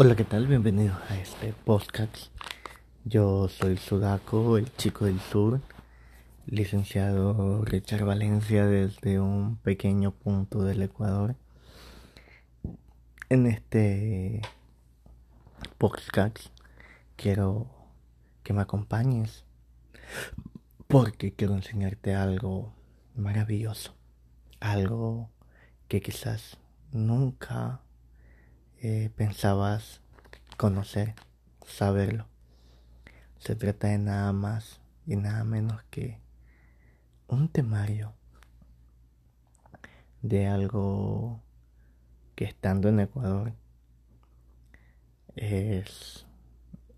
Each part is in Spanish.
Hola, ¿qué tal? Bienvenidos a este podcast. Yo soy Sudaco, el chico del sur, licenciado Richard Valencia desde un pequeño punto del Ecuador. En este podcast quiero que me acompañes porque quiero enseñarte algo maravilloso, algo que quizás nunca eh, pensabas conocer, saberlo. Se trata de nada más y nada menos que un temario de algo que estando en Ecuador es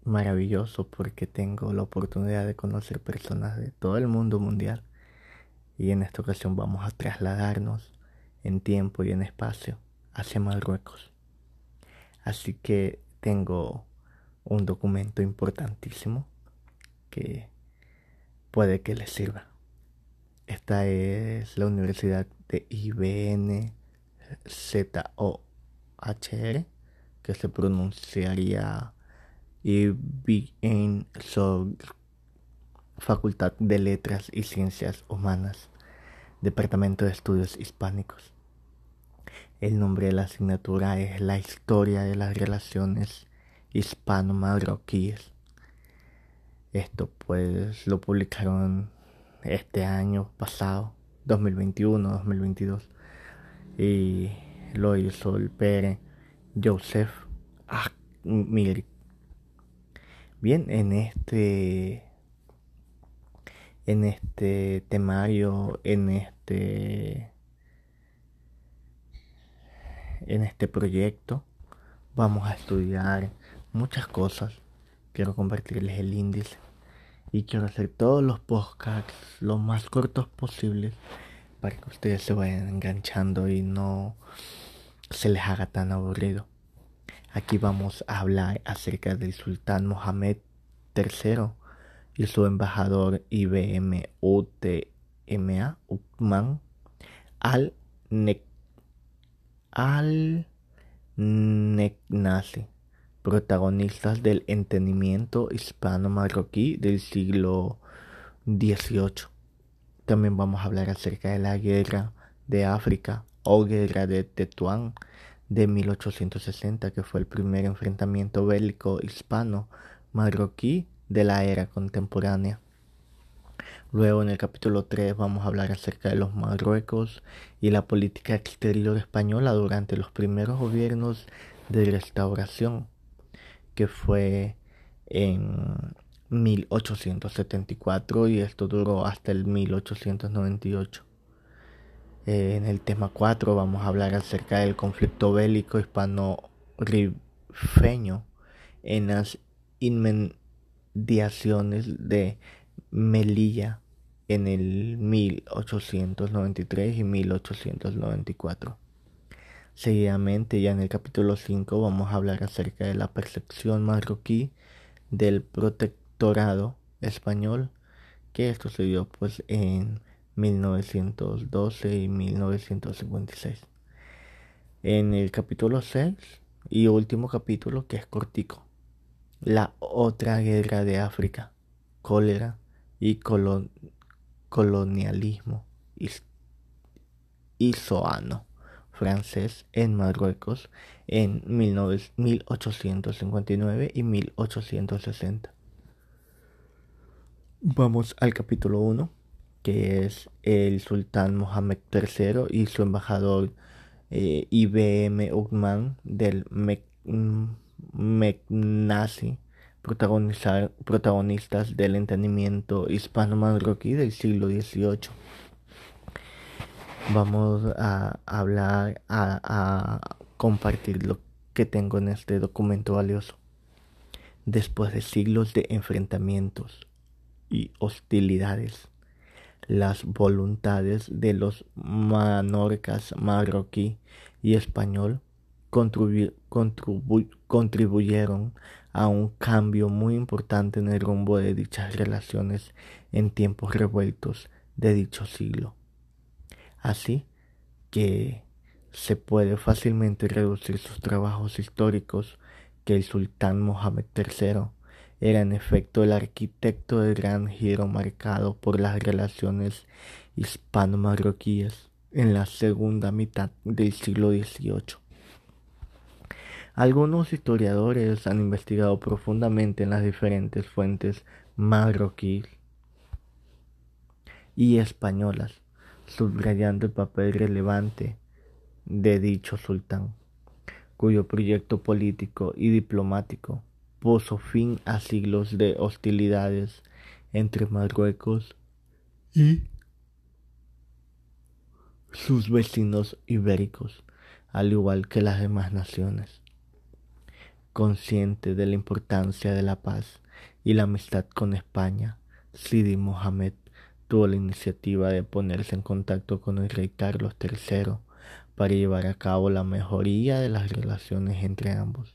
maravilloso porque tengo la oportunidad de conocer personas de todo el mundo mundial y en esta ocasión vamos a trasladarnos en tiempo y en espacio hacia Marruecos. Así que tengo un documento importantísimo que puede que les sirva. Esta es la Universidad de IBN ZOHR, que se pronunciaría IBN Facultad de Letras y Ciencias Humanas, Departamento de Estudios Hispánicos. El nombre de la asignatura es La historia de las relaciones hispano-marroquíes. Esto pues lo publicaron este año pasado, 2021-2022. Y lo hizo el Pere Joseph Ahmir. Bien, en este en este temario, en este en este proyecto vamos a estudiar muchas cosas. Quiero compartirles el índice y quiero hacer todos los podcasts lo más cortos posibles para que ustedes se vayan enganchando y no se les haga tan aburrido. Aquí vamos a hablar acerca del sultán Mohamed III y su embajador IBM UTMA Uthman al-Nek al Necnace, protagonistas del entendimiento hispano-marroquí del siglo XVIII. También vamos a hablar acerca de la guerra de África o guerra de Tetuán de 1860, que fue el primer enfrentamiento bélico hispano-marroquí de la era contemporánea. Luego en el capítulo 3 vamos a hablar acerca de los Marruecos y la política exterior española durante los primeros gobiernos de restauración, que fue en 1874 y esto duró hasta el 1898. Eh, en el tema 4 vamos a hablar acerca del conflicto bélico hispano-rifeño en las inmediaciones de Melilla en el 1893 y 1894. Seguidamente, ya en el capítulo 5, vamos a hablar acerca de la percepción marroquí del protectorado español, que esto se pues en 1912 y 1956. En el capítulo 6 y último capítulo, que es cortico, la otra guerra de África, cólera y colonialismo isoano francés en Marruecos en 1859 y 1860. Vamos al capítulo 1, que es el sultán Mohamed III y su embajador eh, IBM Uthman del Meknasi protagonizar, protagonistas del entendimiento hispano-marroquí del siglo XVIII. Vamos a hablar, a, a compartir lo que tengo en este documento valioso. Después de siglos de enfrentamientos y hostilidades, las voluntades de los manorcas marroquí y español contribuyeron a un cambio muy importante en el rumbo de dichas relaciones en tiempos revueltos de dicho siglo. Así que se puede fácilmente reducir sus trabajos históricos que el sultán Mohamed III era en efecto el arquitecto del gran giro marcado por las relaciones hispano-marroquíes en la segunda mitad del siglo XVIII. Algunos historiadores han investigado profundamente en las diferentes fuentes marroquíes y españolas, subrayando el papel relevante de dicho sultán, cuyo proyecto político y diplomático puso fin a siglos de hostilidades entre Marruecos y sus vecinos ibéricos, al igual que las demás naciones. Consciente de la importancia de la paz y la amistad con España, Sidi Mohamed tuvo la iniciativa de ponerse en contacto con el rey Carlos III para llevar a cabo la mejoría de las relaciones entre ambos.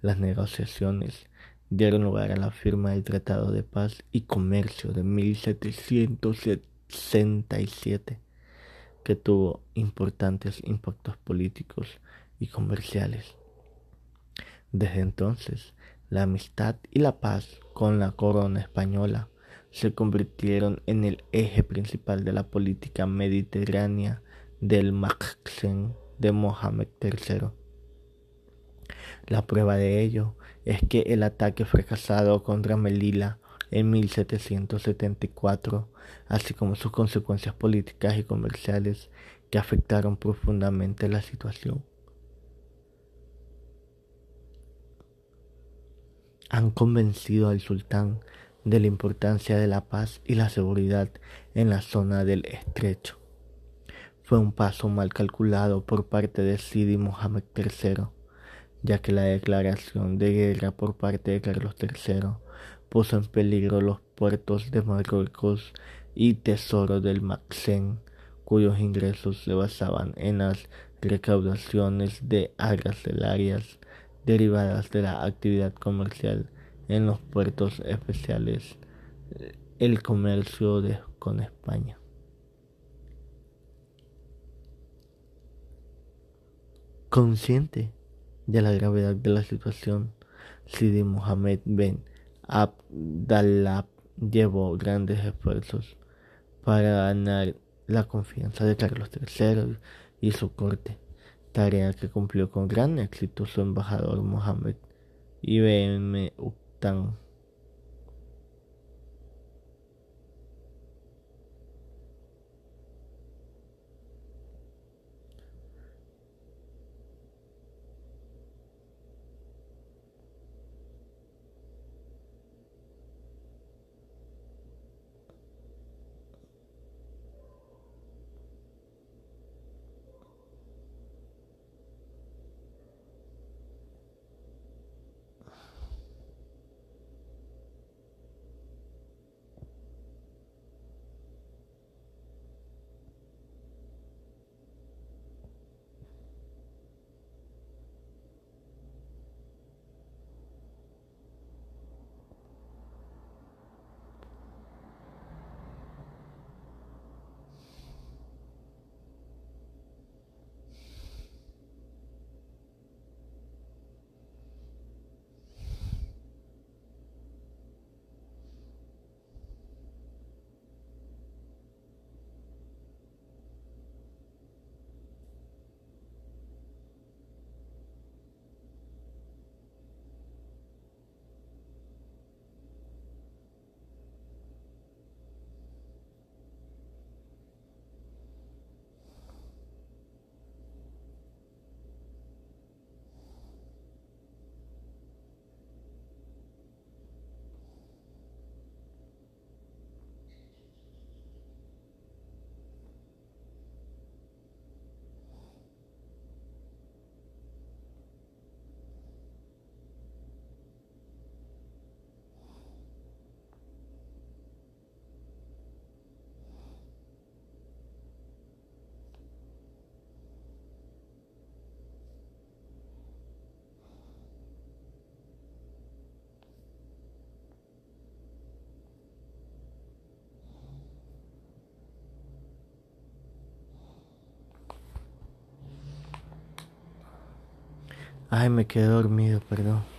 Las negociaciones dieron lugar a la firma del Tratado de Paz y Comercio de 1767, que tuvo importantes impactos políticos y comerciales. Desde entonces, la amistad y la paz con la corona española se convirtieron en el eje principal de la política mediterránea del Maxen de Mohamed III. La prueba de ello es que el ataque fracasado contra Melilla en 1774, así como sus consecuencias políticas y comerciales que afectaron profundamente la situación, han convencido al sultán de la importancia de la paz y la seguridad en la zona del estrecho. Fue un paso mal calculado por parte de Sidi Mohamed III, ya que la declaración de guerra por parte de Carlos III puso en peligro los puertos de Marruecos y tesoros del Maxen, cuyos ingresos se basaban en las recaudaciones de arancelarias derivadas de la actividad comercial en los puertos especiales el comercio con España. Consciente de la gravedad de la situación, Sidi Mohamed Ben Abdallah llevó grandes esfuerzos para ganar la confianza de Carlos III y su corte, tarea que cumplió con gran éxito su embajador Mohamed Ibn tan Ay, me quedé dormido, perdón.